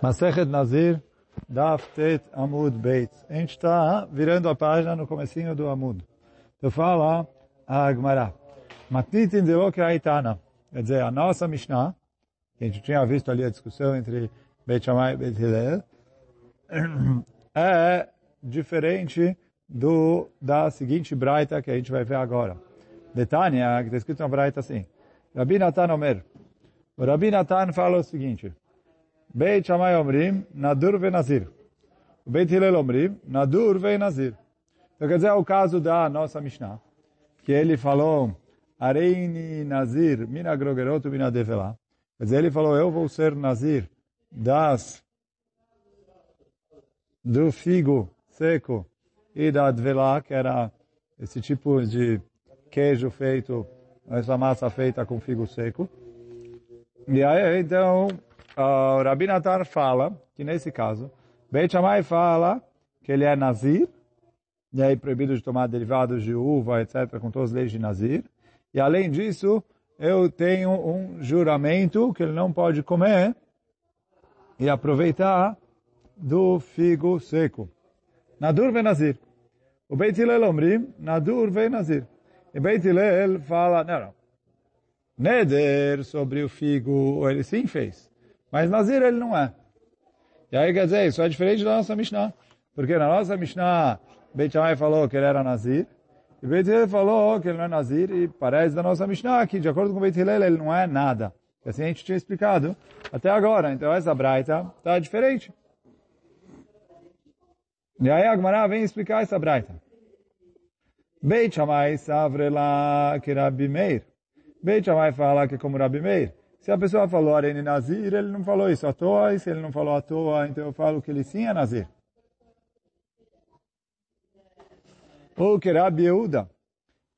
Masechet Nazir, Daf Tet Amud Beit. A gente está virando a página no comecinho do Amud. Então fala a Agmará. Matnitin Aitana. Quer dizer, a nossa Mishnah, que a gente tinha visto ali a discussão entre Beit Shammai e Beit Hillel, é diferente do, da seguinte braita que a gente vai ver agora. Detânia, que está escrito na braita assim. Rabi Natan Omer. O Rabi Natan fala o seguinte. Beit Shammai Omrim, Nadur ve Nazir. Beit Hillel Omrim, Nadur ve Nazir. Então quer dizer, é o caso da nossa Mishnah, que ele falou, Areini Nazir, Mina Grogerotu Mina Devela. Quer dizer, ele falou, eu vou ser Nazir das, do figo seco e da Dvela, que era esse tipo de queijo feito, essa massa feita com figo seco. E aí, então, o Rabi Natan fala que nesse caso, Beit Shammai fala que ele é Nazir, e aí proibido de tomar derivados de uva, etc., com todas as leis de Nazir. E além disso, eu tenho um juramento que ele não pode comer e aproveitar do figo seco. Nadur ve Nazir. O Beit Hillel omrim, Nadur ve Nazir. E Beit Hillel fala, não, não. Neder sobre o figo, ele sim fez. Mas Nazir ele não é. E aí quer dizer, isso é diferente da nossa Mishnah. Porque na nossa Mishnah, Beit Shammai falou que ele era Nazir. E Beit Hillel falou que ele não é Nazir. E parece da nossa Mishnah que, de acordo com Beit Hillel, ele não é nada. Que assim a gente tinha explicado até agora. Então essa Braita está diferente. E aí a Gemara vem explicar essa Braita. Beit Shammai savrela que Rabbi Meir. Beit Shammai fala que é como Rabbi Meir. Se a pessoa falou Arene Nazir, ele não falou isso à toa, e se ele não falou à toa, então eu falo que ele sim é Nazir. Ou que Rabi Yehuda.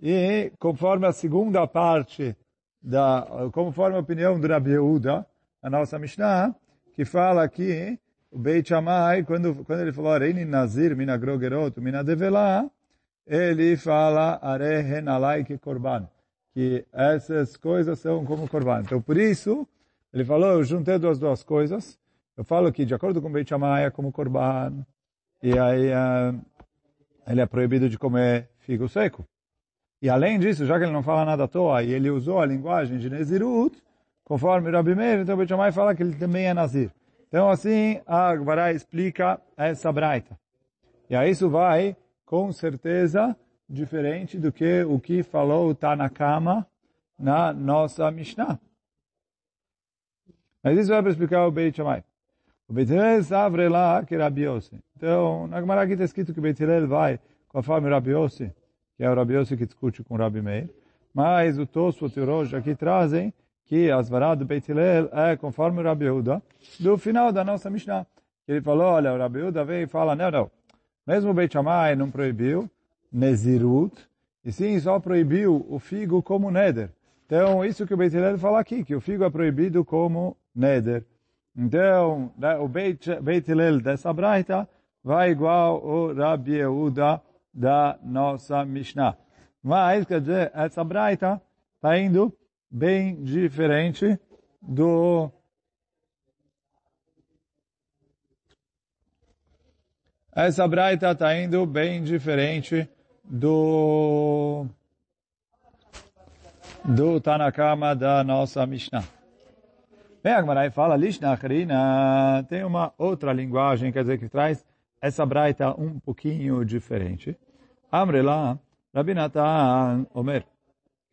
E conforme a segunda parte, da, conforme a opinião do Rabi Yehuda, a nossa Mishnah, que fala que o Beit Shammai, quando, quando ele falou Arene Nazir, mina grogerot, mina devela, ele fala Are alai que korban que essas coisas são como corban. Então, por isso, ele falou, eu juntei duas duas coisas. Eu falo que, de acordo com Beit Shammai, é como corban. E aí, uh, ele é proibido de comer figo seco. E além disso, já que ele não fala nada à toa, e ele usou a linguagem de Nezirut, conforme Rabi Meir, então Beit Shammai fala que ele também é Nazir. Então, assim, a Gvará explica essa braita. E aí isso vai, com certeza, diferente do que o que falou o Tanakama na nossa Mishnah. Mas isso vai para explicar o Beit Shammai. O Beit Hillel lá que Rabi Yossi. Então, na Gemara aqui está escrito que o Beit Hillel vai conforme Rabi Yossi, que é o Rabi Yossi que discute com o Rabi Meir. Mas o Tosfot e o aqui trazem que as varas do Beit Hillel é conforme o Rabi Yehuda, do final da nossa Mishnah. Ele falou, olha, o Rabi Yehuda vem e fala, não, não, mesmo o Beit Shammai não proibiu, Nezirut, e sim só proibiu o figo como Neder. Então, isso que o Beit Hillel fala aqui, que o figo é proibido como Neder. Então, o Beit, Beit Hillel dessa braita vai igual o Rabi Yehuda da nossa Mishnah. Mas, quer dizer, essa braita está indo bem diferente do essa braita está indo bem diferente do do Tanakama da nossa Mishnah. Bem, a Gmarai fala, Lishna Harina, tem uma outra linguagem, quer dizer, que traz essa braita um pouquinho diferente. Amrela, Rabinatan Omer.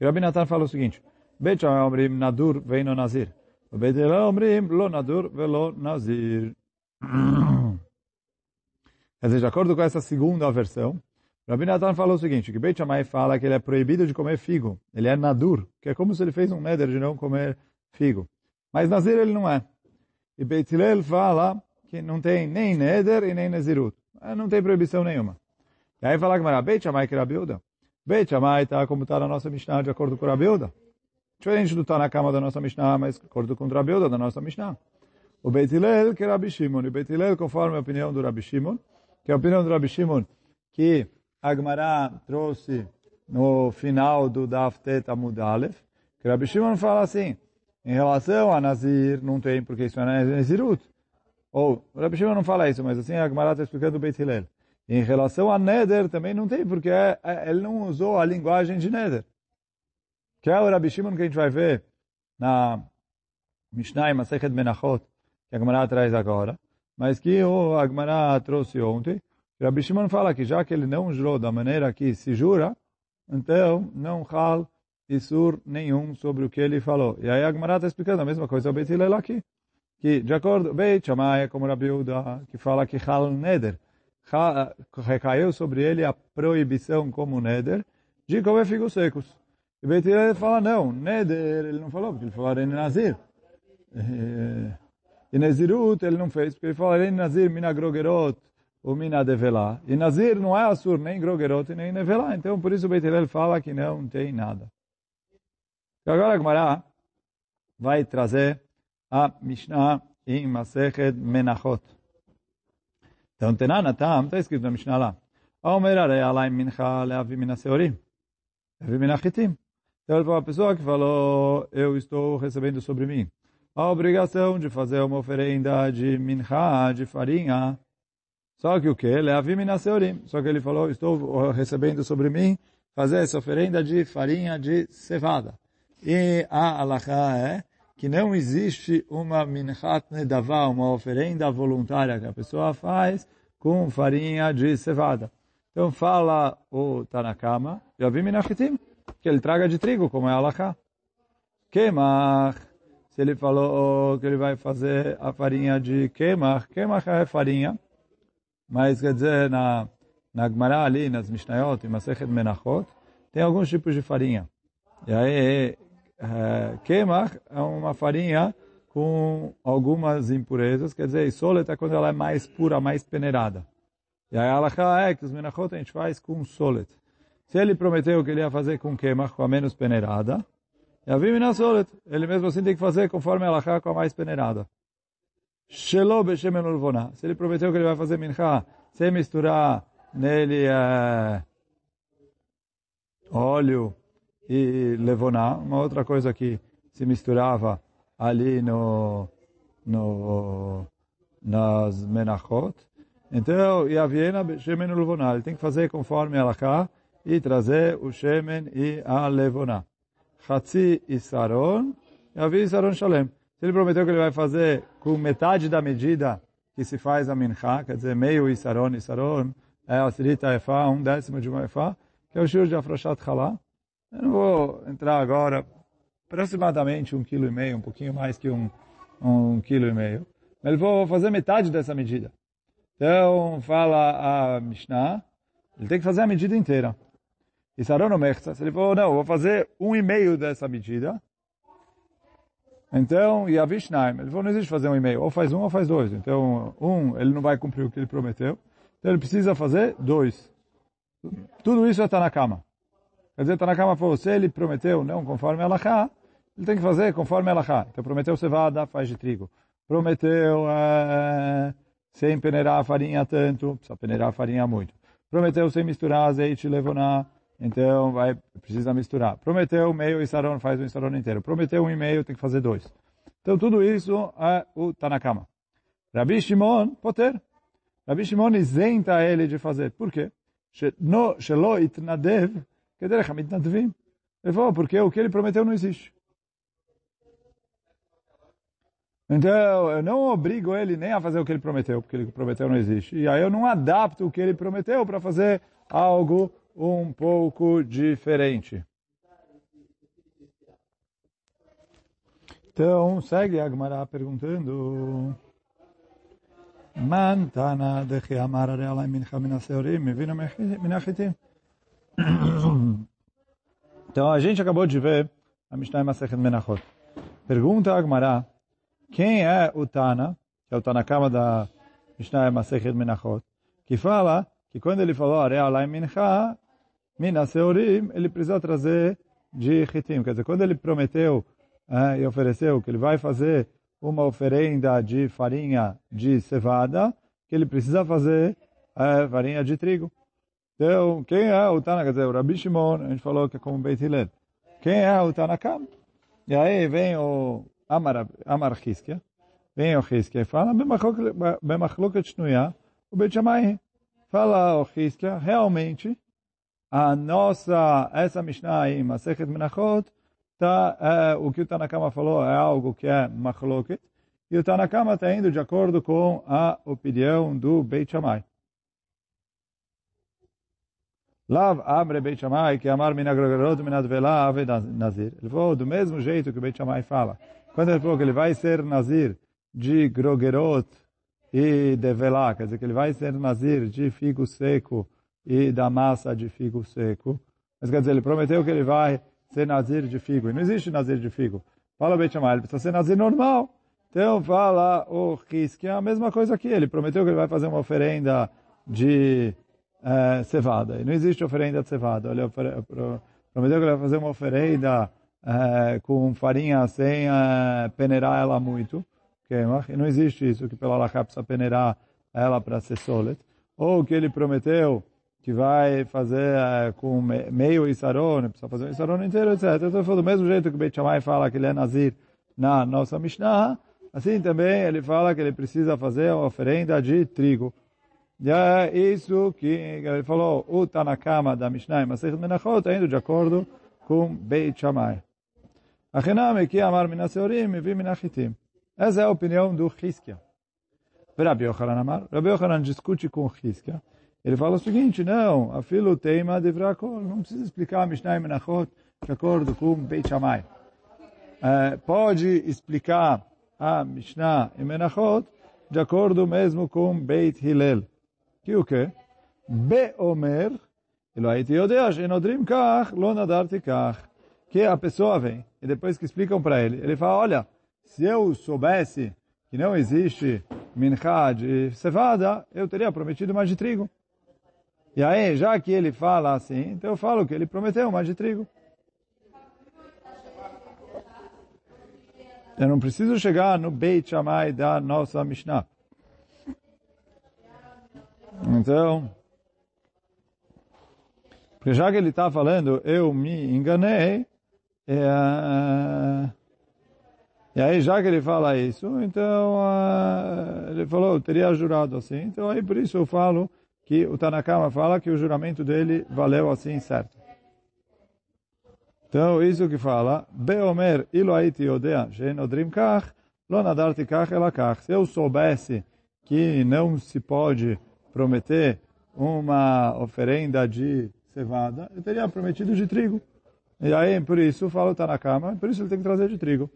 Rabinatan fala o seguinte, Bet Omrim Nadur veino Nazir. Bet Omrim Lo Nadur velo Nazir. Quer dizer, de acordo com essa segunda versão, Rabi Natan falou o seguinte, que Beit Shammai fala que ele é proibido de comer figo. Ele é nadur, que é como se ele fez um neder de não comer figo. Mas nazir ele não é. E Beit Hillel fala que não tem nem neder e nem nazirut. Não tem proibição nenhuma. E aí fala que Beit Shammai que Rabiuda. Beit Shammai está como está na nossa Mishnah, de acordo com Rabiuda. Diferente do está na cama da nossa Mishnah, mas de acordo com Rabiuda da nossa Mishnah. O Beit Hillel que Rabi Shimon. E Beit Hillel conforme a opinião do Rabi Shimon, que é a opinião do Rabi Shimon, que Agmará trouxe no final do Daftet Amud Aleph, que Rabi Shimon fala assim, em relação a Nazir, não tem porque isso é Nazirut. Ou, Rabi Shimon não fala isso, mas assim a Gemara está explicando o Beit Hillel. Em relação a Neder, também não tem, porque é, é, ele não usou a linguagem de Neder. Que é o Rabi Shimon que a gente vai ver na Mishnah e Masechet Menachot, que a Gemara traz agora, mas que o Agmará trouxe ontem. Rabi Shimon fala que já que ele não jurou da maneira que se jura, então não hal isur nenhum sobre o que ele falou. E aí a Agmará está explicando a mesma coisa ao Beit Hillel aqui. Que, de acordo, Beit Shammai como Rabi Uda, que fala que hal neder, recaiu sobre ele a proibição como neder de comer figos secos. E Beit Hillel fala, não, neder, ele não falou, porque ele falou em Nazir. E Nezirut ele não fez, porque ele falou em Nazir mina grogerot ou mina develá. E Nazir não é assur nem grogerot nem nevelá. Então, por isso o Beit fala que não tem nada. Então, agora a vai trazer a Mishnah em Masechet Menachot. Então, Tenana Tam, está escrito na Mishnah lá. Omer arei alai mincha leavi mina seorim. Leavi mina chitim. Então, ele falou, a pessoa que falou, eu estou recebendo sobre mim a obrigação de fazer uma oferenda de mincha, de farinha. Só que o que? Leavi mina seorim. Só que ele falou, estou recebendo sobre mim fazer essa oferenda de farinha de cevada. E a alahá é que não existe uma minchat nedavá, uma oferenda voluntária que a pessoa faz com farinha de cevada. Então fala o Tanakama, Yavim Minachitim, que ele traga de trigo, como é alahá. Kemach, se ele falou que ele vai fazer a farinha de Kemach, Kemach é farinha, mas quer dizer, na, na Gemara ali, nas Mishnayot, em Masechet Menachot, tem alguns tipos de farinha. E aí, é, Kemach é uma farinha com algumas impurezas, quer dizer, solet é quando ela é mais pura, mais peneirada. E aí, a é que os menachot a gente faz com solet. Se ele prometeu que ele ia fazer com Kemach, com a menos peneirada, ele mesmo assim tem que fazer conforme a Lacha com a mais peneirada. Shelo beshemen ulvona. Se ele prometeu que ele vai fazer mincha sem misturar nele é, óleo e levoná, uma outra coisa que se misturava ali no, no nas menachot. Então, e a Viena shemen ulvona. Ele tem que fazer conforme a Lacha e trazer o shemen e a levoná. Hatzi Isaron, Yavi Isaron Shalem. Se ele prometeu que ele vai fazer com metade da medida que se faz a mincha, quer dizer, meio Isaron, Isaron, é a Sirita Efá, um décimo de uma Efá, que é o shur de Afroshat Chalá. Eu não vou entrar agora, aproximadamente um quilo e meio, um pouquinho mais que um, um quilo e meio. Mas vou fazer metade dessa medida. Então, fala a Mishnah, ele tem que fazer a medida inteira. E Saron Mechza, ele falou, não, vou fazer um e meio dessa medida. Então, e a Vishnaim, ele falou, não existe fazer um e meio, ou faz um ou faz dois. Então, um, ele não vai cumprir o que ele prometeu. Então, ele precisa fazer dois. Tudo isso está na cama. Quer dizer, está na cama falou, se ele prometeu não conforme a Lachá, ele tem que fazer conforme a Lachá. Então, prometeu cevada, faz de trigo. Prometeu é, sem peneirar a farinha tanto, precisa peneirar a farinha muito. Prometeu sem misturar azeite levonar então vai precisa misturar. Prometeu meio e sarão faz um sarão inteiro. Prometeu um e meio, tem que fazer dois. Então tudo isso é o Tanakama. Rabi Shimon, poter. Rabi Shimon isenta ele de fazer. Por quê? Shelo itnadev, kederech mitnadvim. Ele falou, porque o que ele prometeu não existe. Então, eu não obrigo ele nem a fazer o que ele prometeu, porque ele prometeu não existe. E aí eu não adapto o que ele prometeu para fazer algo um pouco diferente. Então, segue a Gemara perguntando... Mantana de Chiamar Areala Mincha Minaseorim, Mivina Minachitim. Então, a gente acabou de ver a Mishnah Masechet Menachot. Pergunta a Gemara, quem é o Tana, que é o Tanakama da Mishnah Masechet Menachot, que fala que quando ele falou Areala Mincha, Mina Seorim, ele precisa trazer de Hitim. Quer dizer, quando ele prometeu eh, e ofereceu que ele vai fazer uma oferenda de farinha de cevada, que ele precisa fazer eh, farinha de trigo. Então, quem é o Tana? Quer dizer, o Rabi Shimon, a gente falou que é como Beit Hillel. Quem é o Tanakam? E aí vem o Amar, Amar Hiskia. Vem o Hiskia e fala, Bemachloket Shnuya, o Beit Shammai. Fala o Hiskia, realmente, a nossa, essa Mishnah aí, Masechet Menachot, tá, é, o que o Tanakama falou é algo que é Machloket, e o Tanakama está indo de acordo com a opinião do Beit Shammai. Lav Amre Beit Shammai, que amar minagrogrot minadvela ave nazir. Ele falou do mesmo jeito que o Beit Shammai fala. Quando ele falou que ele vai ser nazir de grogerot e de velá, quer dizer que ele vai ser nazir de figo seco e da massa de figo seco. Mas quer dizer, ele prometeu que ele vai ser nazir de figo. E não existe nazir de figo. Fala o Shammai, ele precisa ser nazir normal. Então fala o que é a mesma coisa aqui. Ele prometeu que ele vai fazer uma oferenda de é, cevada. E não existe oferenda de cevada. Ele prometeu que ele vai fazer uma oferenda é, com farinha sem é, peneirar ela muito. E não existe isso, que pela Alaká precisa peneirar ela para ser solet. Ou que ele prometeu que vai fazer é, com meio isaron, precisa fazer um isaron inteiro, etc. Então, do mesmo jeito que o Beit Shammai fala que ele é nazir na nossa Mishnah, assim também ele fala que ele precisa fazer uma oferenda de trigo. E é isso que ele falou, o Tanakama da Mishnah Masechet Menachot está indo de acordo com Beit Shammai. Achiname que amar minaseorim e vi minachitim. Essa é a opinião do Hiskia. Rabi Yochanan Amar. Rabi Yochanan discute com Hiskia. Ele fala o seguinte, não, a filo teima de vrakol. Não precisa explicar a Mishnah e Menachot de acordo com Beit Shammai. É, pode explicar a Mishnah e Menachot de acordo mesmo com Beit Hillel. Que o quê? Beomer, לא הייתי יודע שנודרים כך, לא נדרתי כך. Que a pessoa vem, e depois que explicam para ele, ele fala, olha, se eu soubesse que não existe minchá de cevada, eu teria prometido mais de trigo. E aí, já que ele fala assim, então eu falo que ele prometeu mais de trigo. Eu não preciso chegar no Beit Shammai da nossa Mishnah. Então, porque já que ele está falando, eu me enganei, é, e aí já que ele fala isso, então uh, ele falou, eu teria jurado assim, então aí por isso eu falo que o Tanakama fala que o juramento dele valeu assim certo. Então isso que fala, Beomer ilo haiti odea, odrim kach, kach elakach. Se eu soubesse que não se pode prometer uma oferenda de cevada, eu teria prometido de trigo. E aí, por isso, fala está na cama, por isso ele tem que trazer de trigo.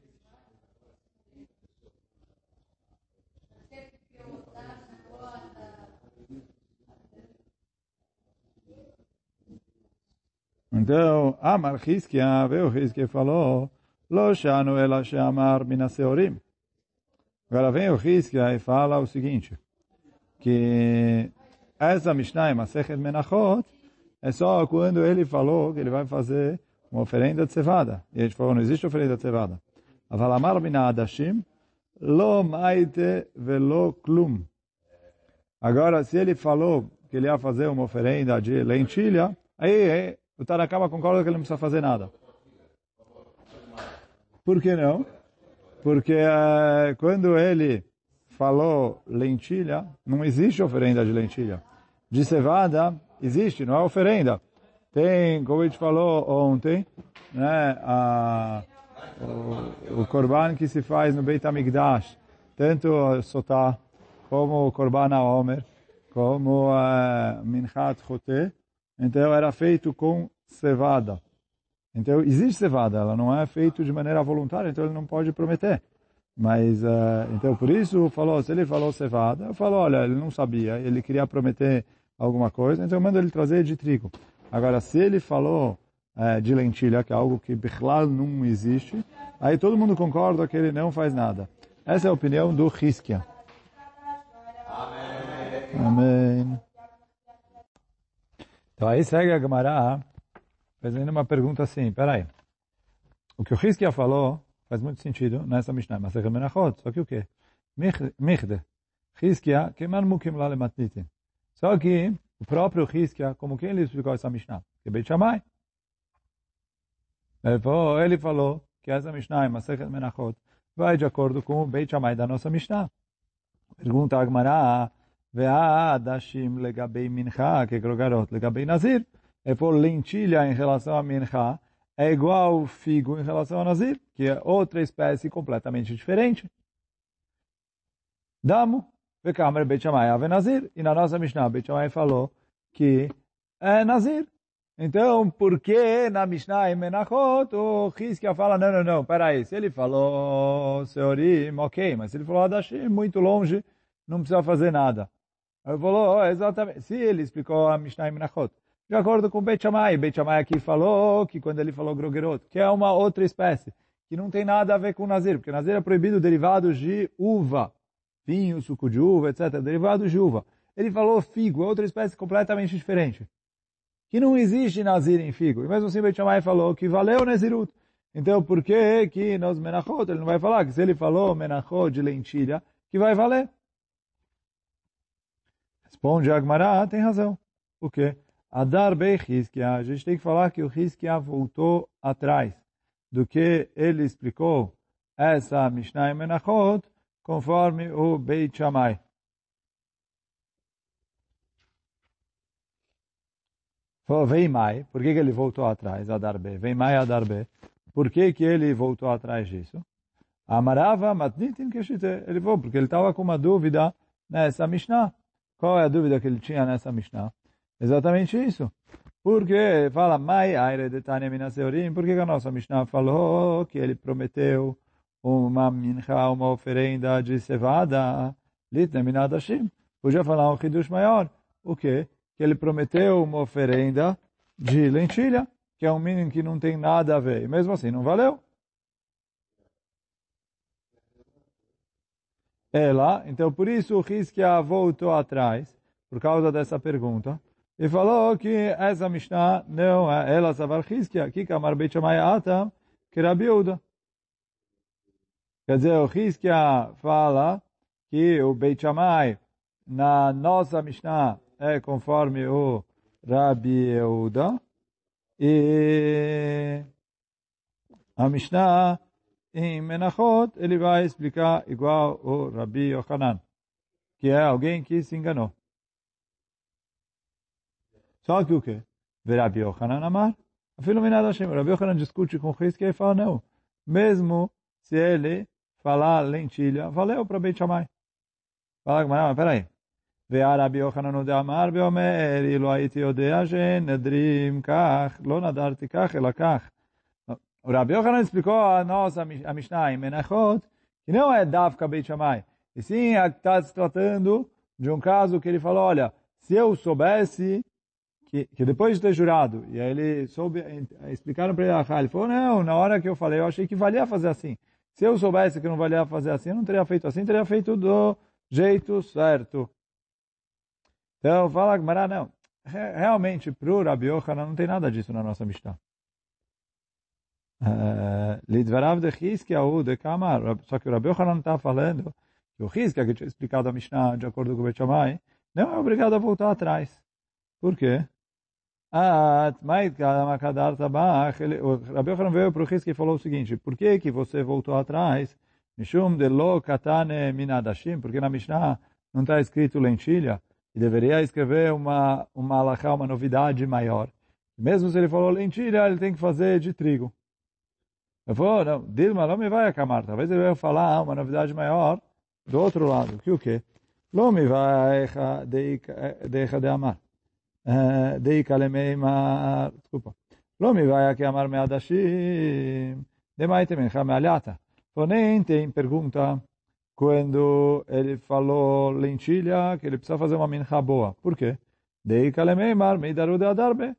Então, Amar Hizkia, veio Hizkia falou, Lo shanu ela sheamar minaseorim. Agora vem o Hizkia e fala o seguinte, que essa Mishnah, Masechet Menachot, é só quando ele falou que ele vai fazer uma oferenda de cevada. E a gente falou, não existe oferenda de cevada. Avalamar mina adashim, lo maite velo klum. Agora, se ele falou que ele ia fazer uma oferenda de lentilha, aí o Tarakama concorda que ele não precisa fazer nada. Por que não? Porque uh, quando ele falou lentilha, não existe oferenda de lentilha. De cevada, existe, não é oferenda. Tem, como a gente falou ontem, né, a, o, o que se faz no Beit HaMikdash, tanto o Sotah, como o korban Omer, como a Minchat Chote, então era feito com cevada. Então existe cevada, ela não é feita de maneira voluntária, então ele não pode prometer. Mas, uh, então, por isso, falou, se ele falou cevada, eu falo, olha, ele não sabia, ele queria prometer alguma coisa, então eu mando ele trazer de trigo. Agora, se ele falou uh, de lentilha, que é algo que Bichlal não existe, aí todo mundo concorda que ele não faz nada. Essa é a opinião do Hiskia. Amém. Amém. Então aí segue a Gemara fazendo uma pergunta assim, peraí. O que o Hiskia falou Faz muito sentido nessa Mishnah. Mas é Menachot. Só que o quê? Michde. Hizkia, queimar mukim lá lematnitin. Só que o próprio Hizkia, como quem ele explicou essa Mishnah? Que Beit Shammai. Ele falou, que essa Mishnah, Masechet Menachot, vai de acordo com o Beit Shammai da nossa Mishnah. Pergunta Agmará, Ve'adashim legabei mincha, que grogarot legabei nazir. É por lentilha em relação a mincha, é igual figo em relação a nazir, que é outra espécie completamente diferente. Damo, Vekamer Beit Shammai ave nazir. E na nossa Mishnah, Beit falou que é nazir. Então, por que na Mishnah em Menachot o Hizkia fala, não, não, não, peraí, se ele falou Seorim, ok, mas se ele falou Adashim, muito longe, não precisa fazer nada. Ele falou, oh, exatamente, se ele explicou a Mishnah em Menachot, de acordo com Beit Shammai, Beit Shammai aqui falou que quando ele falou Grogerot, que é uma outra espécie, que não tem nada a ver com Nazir, porque Nazir é proibido derivados de uva, vinho, suco de uva, etc., derivados de uva. Ele falou figo, é outra espécie completamente diferente que não existe Nazir em figo. E mesmo assim, Beit Shammai falou que valeu Nazirut. Então, por que que nos Menachot ele não vai falar? Que se ele falou Menachot de lentilha, que vai valer. Responde Agmará, tem razão. O quê? Adar Bei Hizkia, a gente tem que falar que o Hizkia voltou atrás do que ele explicou essa Mishnah em Menachot, conforme o Beit Shammai. Vem mai, por que, que ele voltou atrás, Adarbe? Vem mai, Adarbe. Por que, que ele voltou atrás disso? Amarava matnitin keshite. Ele falou, porque ele estava com uma dúvida nessa Mishnah. Qual é a dúvida que ele tinha nessa Mishnah? Exatamente isso. Porque fala, mai aire de Tanya Minaseorim, por que a nossa Mishnah falou que ele prometeu uma mincha, uma oferenda de cevada, litne minadashim? Podia falar um chidush maior. O quê? que ele prometeu uma oferenda de lentilha, que é um mínimo que não tem nada a ver. E mesmo assim não valeu. Ela, então por isso o Hizkia voltou atrás, por causa dessa pergunta, e falou que essa Mishnah não é ela Savar Hizkia, que Kamar Beit Atam, que Rabi Uda. Quer dizer, o Hizkia fala que o Beit na nossa Mishnah, é conforme o Rabi Euda. E a Mishnah em Menachot, ele vai explicar igual o Rabi Yochanan, que é alguém que se enganou. Só que o quê? Rabi Yochanan amar. Afilo minad Hashem. Rabi Yochanan discute com o Hizkia e fala, não. Mesmo se ele falar lentilha, valeu para Beit Shammai. Fala, mas peraí. והרבי יוחנן דאמר ואומר, אילו הייתי יודע שנדרים כך, לא נדרתי כך, אלא כך. O Rabi Yohanan explicou a nossa a Mishnah em Menachot que não é Davka Beit Shammai. E sim, está se tratando de um caso que ele falou, olha, se eu soubesse que, que depois de ter jurado, e aí ele soube, explicaram para ele, ele falou, não, na hora que eu falei, eu achei que valia fazer assim. Se eu soubesse que não valia fazer assim, eu não teria feito assim, teria feito do jeito certo. Então, fala Gmará, não. Realmente, para o Rabi Yochanan não tem nada disso na nossa Mishnah. Lidvarav de Chizkiyahu de Kamar. Só que o Rabi Yochanan está falando que o Chizkiah, que tinha explicado a Mishnah de acordo com o Betchamay, não é obrigado a voltar atrás. Por quê? O Rabi Yochanan veio para o Chizkiah e falou o seguinte, por que que você voltou atrás? Mishum de lo katane minadashim, porque na Mishnah não está escrito lentilha, e deveria escrever uma, uma uma novidade maior. Mesmo se ele falou lentilha, ele tem que fazer de trigo. Eu falou, não, Dilma, não me vai acamar. Talvez ele vai falar uma novidade maior do outro lado. Que o quê? Não me vai deixar de amar. Deika lemeimar. Desculpa. Não me vai acamar meadashim. Demaite mencha mealhata. Nem tem pergunta quando ele falou lentilha, que ele precisa fazer uma mincha boa. Por quê? Dei kalemeimar, meidaru de adarbe.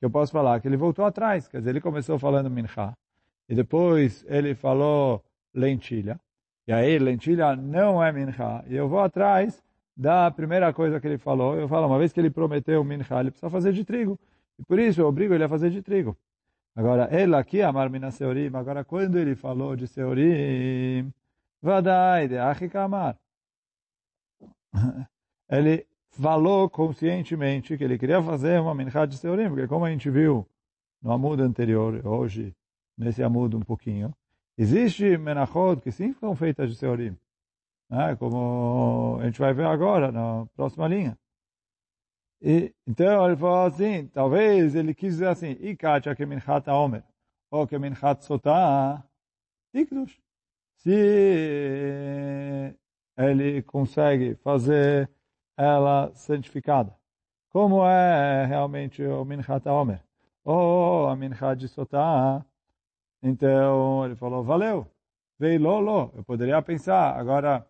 Que eu posso falar que ele voltou atrás. Quer dizer, ele começou falando mincha. E depois ele falou lentilha. E aí, lentilha não é mincha. E eu vou atrás da primeira coisa que ele falou. Eu falo, uma vez que ele prometeu mincha, ele precisa fazer de trigo. E por isso eu obrigo ele a fazer de trigo. Agora, ele aqui, Amar Mina Seorim, agora quando ele falou de Seorim, Vadai de. Ele falou conscientemente que ele queria fazer uma minchá de Seurim, porque como a gente viu no amudo anterior, hoje, nesse amudo um pouquinho, Existe menachot que sim foram feitas de seorim, né? como a gente vai ver agora na próxima linha. E, então ele falou assim, talvez ele quis dizer assim, Ikacha que minchat omer, ou que minchat sotah, tikdush. Se ele consegue fazer ela santificada. Como é realmente o minchat omer? Ou a minchat de sotah. Então ele falou, valeu. Veio lolo, eu poderia pensar. Agora,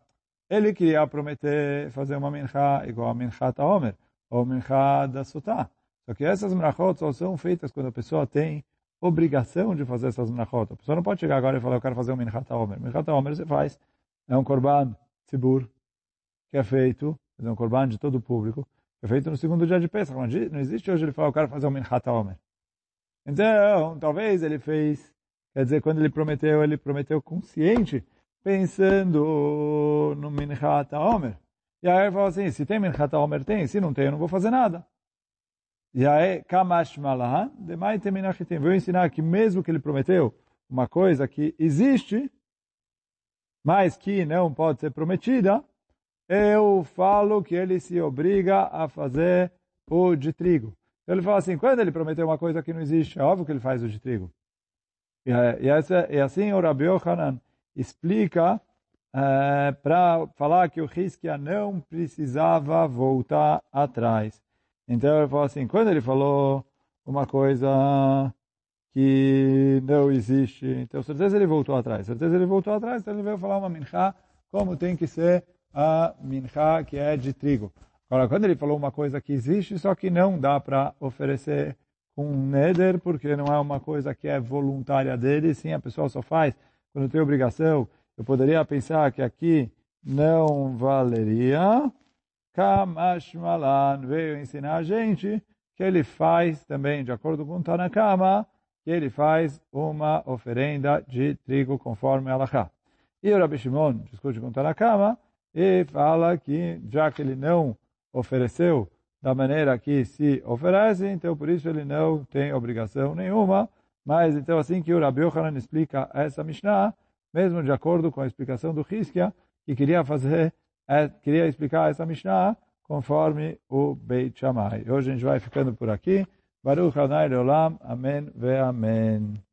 ele queria prometer fazer uma mincha igual a minchat omer ou minchá da sotá. Só que essas menachot só são feitas quando a pessoa tem obrigação de fazer essas menachot. A pessoa não pode chegar agora e falar, eu quero fazer um minchá omer. Minchá omer você faz, é um korban tzibur, que é feito, é um korban de todo o público, é feito no segundo dia de Pesach. Não existe hoje ele falar, eu quero fazer um minchá omer. Então, talvez ele fez, quer dizer, quando ele prometeu, ele prometeu consciente, pensando no minchá omer. E aí ele falou assim, se tem Minchat Omer, tem. Se não tem, eu não vou fazer nada. E aí, Kamash Malahan, demai teminachitim. Vou ensinar que mesmo que ele prometeu uma coisa que existe, mas que não pode ser prometida, eu falo que ele se obriga a fazer o de trigo. Ele fala assim, quando ele prometeu uma coisa que não existe, é óbvio que ele faz o de trigo. E, e, essa, e assim o Rabi Yohanan explica é, para falar que o Hiskia não precisava voltar atrás. Então ele falou assim, quando ele falou uma coisa que não existe, então certeza ele voltou atrás. Certeza ele voltou atrás, então ele veio falar uma minchá como tem que ser a minchá que é de trigo. Agora, quando ele falou uma coisa que existe, só que não dá para oferecer com neder, porque não é uma coisa que é voluntária dele, sim, a pessoa só faz quando tem obrigação eu poderia pensar que aqui não valeria. Kamashmalan veio ensinar a gente que ele faz também, de acordo com Tanakama, que ele faz uma oferenda de trigo conforme Alaha. E o Rabi Shimon discute com Tanakama e fala que, já que ele não ofereceu da maneira que se oferece, então por isso ele não tem obrigação nenhuma. Mas então assim que o Rabi Yohanan explica essa Mishnah, mesmo de acordo com a explicação do Hiskia, que queria fazer, é, queria explicar essa Mishnah conforme o Beit Shammai. Hoje a gente vai ficando por aqui. Baruch Adonai Leolam. Amém ve Amém.